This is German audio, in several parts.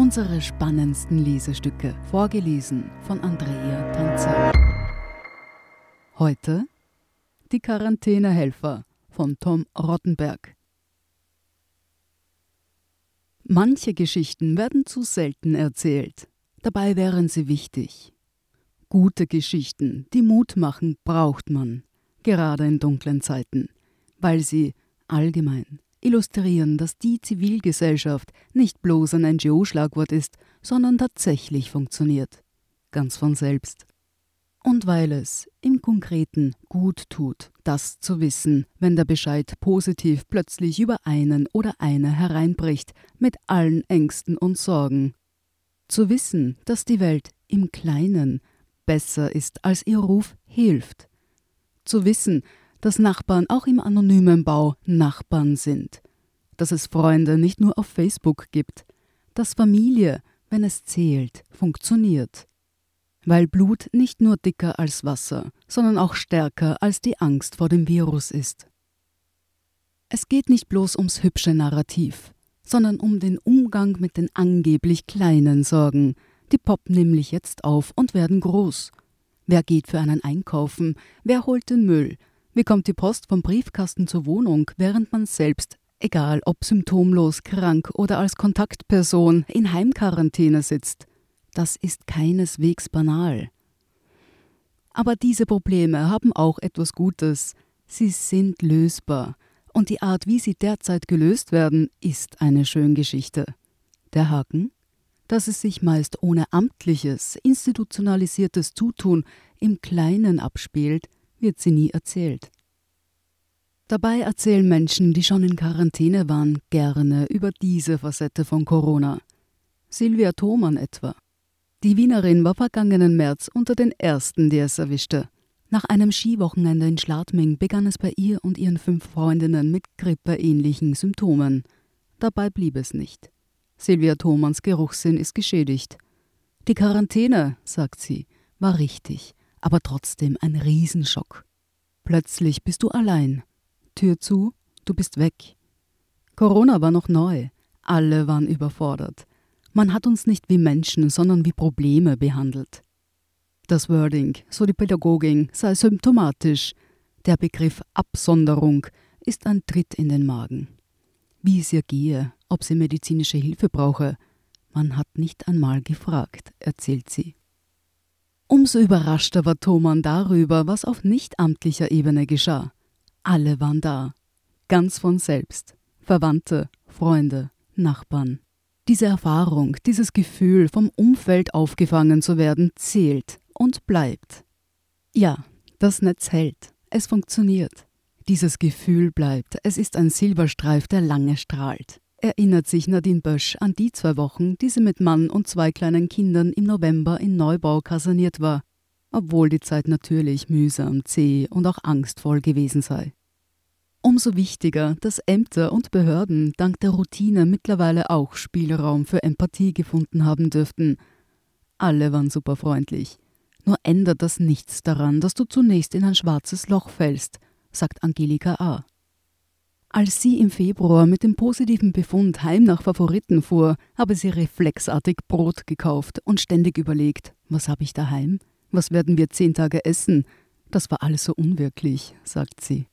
unsere spannendsten Lesestücke, vorgelesen von Andrea Tanzer. Heute Die Quarantänehelfer von Tom Rottenberg. Manche Geschichten werden zu selten erzählt, dabei wären sie wichtig. Gute Geschichten, die Mut machen, braucht man, gerade in dunklen Zeiten, weil sie allgemein illustrieren, dass die Zivilgesellschaft nicht bloß ein NGO-Schlagwort ist, sondern tatsächlich funktioniert. Ganz von selbst. Und weil es im Konkreten gut tut, das zu wissen, wenn der Bescheid positiv plötzlich über einen oder eine hereinbricht, mit allen Ängsten und Sorgen. Zu wissen, dass die Welt im Kleinen besser ist, als ihr Ruf hilft. Zu wissen, dass Nachbarn auch im anonymen Bau Nachbarn sind, dass es Freunde nicht nur auf Facebook gibt, dass Familie, wenn es zählt, funktioniert. Weil Blut nicht nur dicker als Wasser, sondern auch stärker als die Angst vor dem Virus ist. Es geht nicht bloß ums hübsche Narrativ, sondern um den Umgang mit den angeblich kleinen Sorgen. Die poppen nämlich jetzt auf und werden groß. Wer geht für einen einkaufen? Wer holt den Müll? Wie kommt die Post vom Briefkasten zur Wohnung, während man selbst, egal ob symptomlos, krank oder als Kontaktperson, in Heimquarantäne sitzt? Das ist keineswegs banal. Aber diese Probleme haben auch etwas Gutes. Sie sind lösbar. Und die Art, wie sie derzeit gelöst werden, ist eine Schöngeschichte. Der Haken? Dass es sich meist ohne amtliches, institutionalisiertes Zutun im Kleinen abspielt, wird sie nie erzählt. Dabei erzählen Menschen, die schon in Quarantäne waren, gerne über diese Facette von Corona. Silvia Thomann etwa. Die Wienerin war vergangenen März unter den ersten, die es erwischte. Nach einem Skiwochenende in Schladming begann es bei ihr und ihren fünf Freundinnen mit grippeähnlichen Symptomen. Dabei blieb es nicht. Silvia Thomanns Geruchssinn ist geschädigt. Die Quarantäne, sagt sie, war richtig aber trotzdem ein Riesenschock. Plötzlich bist du allein. Tür zu, du bist weg. Corona war noch neu. Alle waren überfordert. Man hat uns nicht wie Menschen, sondern wie Probleme behandelt. Das Wording, so die Pädagogin, sei symptomatisch. Der Begriff Absonderung ist ein Tritt in den Magen. Wie es ihr gehe, ob sie medizinische Hilfe brauche, man hat nicht einmal gefragt, erzählt sie. Umso überraschter war Thoman darüber, was auf nichtamtlicher Ebene geschah. Alle waren da, ganz von selbst. Verwandte, Freunde, Nachbarn. Diese Erfahrung, dieses Gefühl, vom Umfeld aufgefangen zu werden, zählt und bleibt. Ja, das Netz hält. Es funktioniert. Dieses Gefühl bleibt. Es ist ein Silberstreif, der lange strahlt erinnert sich Nadine Bösch an die zwei Wochen, die sie mit Mann und zwei kleinen Kindern im November in Neubau kaserniert war, obwohl die Zeit natürlich mühsam, zäh und auch angstvoll gewesen sei. Umso wichtiger, dass Ämter und Behörden dank der Routine mittlerweile auch Spielraum für Empathie gefunden haben dürften. Alle waren superfreundlich. Nur ändert das nichts daran, dass du zunächst in ein schwarzes Loch fällst, sagt Angelika A. Als sie im Februar mit dem positiven Befund heim nach Favoriten fuhr, habe sie reflexartig Brot gekauft und ständig überlegt, was habe ich daheim? Was werden wir zehn Tage essen? Das war alles so unwirklich, sagt sie.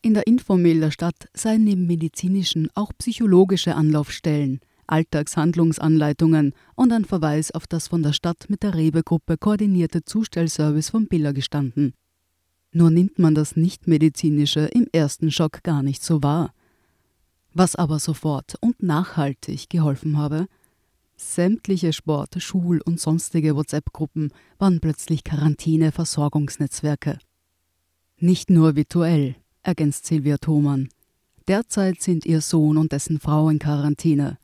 In der Infomail der Stadt seien neben medizinischen auch psychologische Anlaufstellen, Alltagshandlungsanleitungen und ein Verweis auf das von der Stadt mit der Rewe-Gruppe koordinierte Zustellservice von Billa gestanden. Nur nimmt man das Nichtmedizinische im ersten Schock gar nicht so wahr. Was aber sofort und nachhaltig geholfen habe, sämtliche Sport-, Schul- und sonstige WhatsApp-Gruppen waren plötzlich Quarantäne-Versorgungsnetzwerke. Nicht nur virtuell, ergänzt Silvia Thomann. Derzeit sind ihr Sohn und dessen Frau in Quarantäne.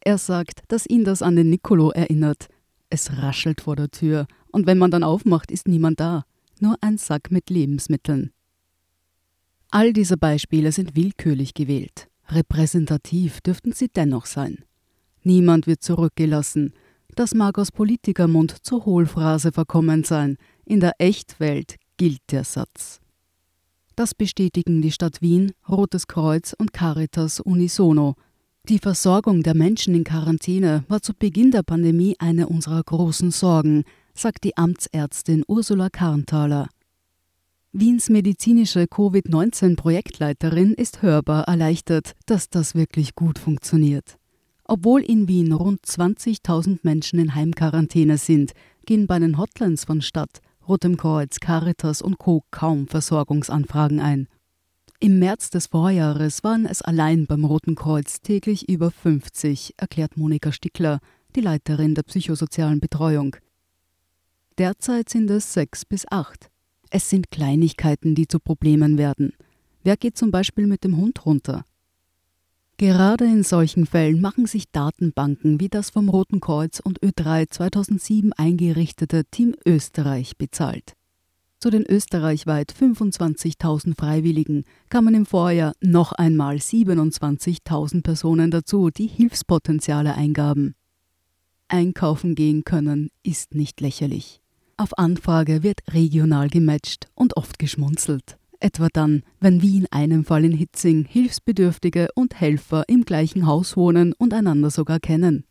Er sagt, dass ihn das an den Nicolo erinnert. Es raschelt vor der Tür, und wenn man dann aufmacht, ist niemand da nur ein Sack mit Lebensmitteln. All diese Beispiele sind willkürlich gewählt. Repräsentativ dürften sie dennoch sein. Niemand wird zurückgelassen. Das mag aus Politikermund zur Hohlphrase verkommen sein. In der Echtwelt gilt der Satz. Das bestätigen die Stadt Wien, Rotes Kreuz und Caritas unisono. Die Versorgung der Menschen in Quarantäne war zu Beginn der Pandemie eine unserer großen Sorgen, sagt die Amtsärztin Ursula Karnthaler. Wiens medizinische Covid-19-Projektleiterin ist hörbar erleichtert, dass das wirklich gut funktioniert. Obwohl in Wien rund 20.000 Menschen in Heimquarantäne sind, gehen bei den Hotlines von Stadt, Rotem Kreuz, Caritas und Co. kaum Versorgungsanfragen ein. Im März des Vorjahres waren es allein beim Roten Kreuz täglich über 50, erklärt Monika Stickler, die Leiterin der psychosozialen Betreuung. Derzeit sind es sechs bis acht. Es sind Kleinigkeiten, die zu Problemen werden. Wer geht zum Beispiel mit dem Hund runter? Gerade in solchen Fällen machen sich Datenbanken wie das vom Roten Kreuz und Ö3 2007 eingerichtete Team Österreich bezahlt. Zu den österreichweit 25.000 Freiwilligen kamen im Vorjahr noch einmal 27.000 Personen dazu, die Hilfspotenziale eingaben. Einkaufen gehen können ist nicht lächerlich. Auf Anfrage wird regional gematcht und oft geschmunzelt. Etwa dann, wenn wie in einem Fall in Hitzing Hilfsbedürftige und Helfer im gleichen Haus wohnen und einander sogar kennen.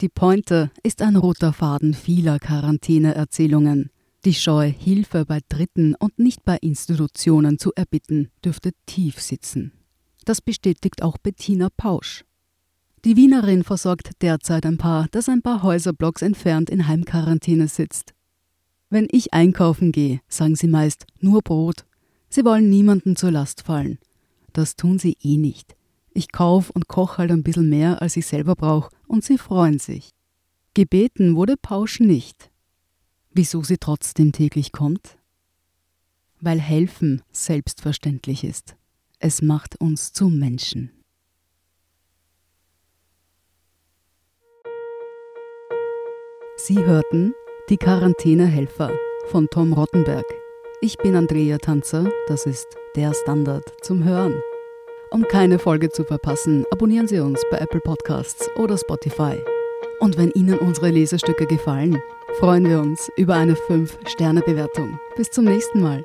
Die Pointe ist ein roter Faden vieler Quarantäneerzählungen. Die Scheu, Hilfe bei Dritten und nicht bei Institutionen zu erbitten, dürfte tief sitzen. Das bestätigt auch Bettina Pausch. Die Wienerin versorgt derzeit ein Paar, das ein paar Häuserblocks entfernt in Heimquarantäne sitzt. Wenn ich einkaufen gehe, sagen sie meist nur Brot Sie wollen niemanden zur Last fallen. Das tun sie eh nicht. Ich kaufe und koche halt ein bisschen mehr, als ich selber brauche, und sie freuen sich. Gebeten wurde Pausch nicht. Wieso sie trotzdem täglich kommt? Weil helfen selbstverständlich ist. Es macht uns zu Menschen. Sie hörten Die Quarantänehelfer von Tom Rottenberg. Ich bin Andrea Tanzer, das ist der Standard zum Hören. Um keine Folge zu verpassen, abonnieren Sie uns bei Apple Podcasts oder Spotify. Und wenn Ihnen unsere Lesestücke gefallen, freuen wir uns über eine 5-Sterne-Bewertung. Bis zum nächsten Mal.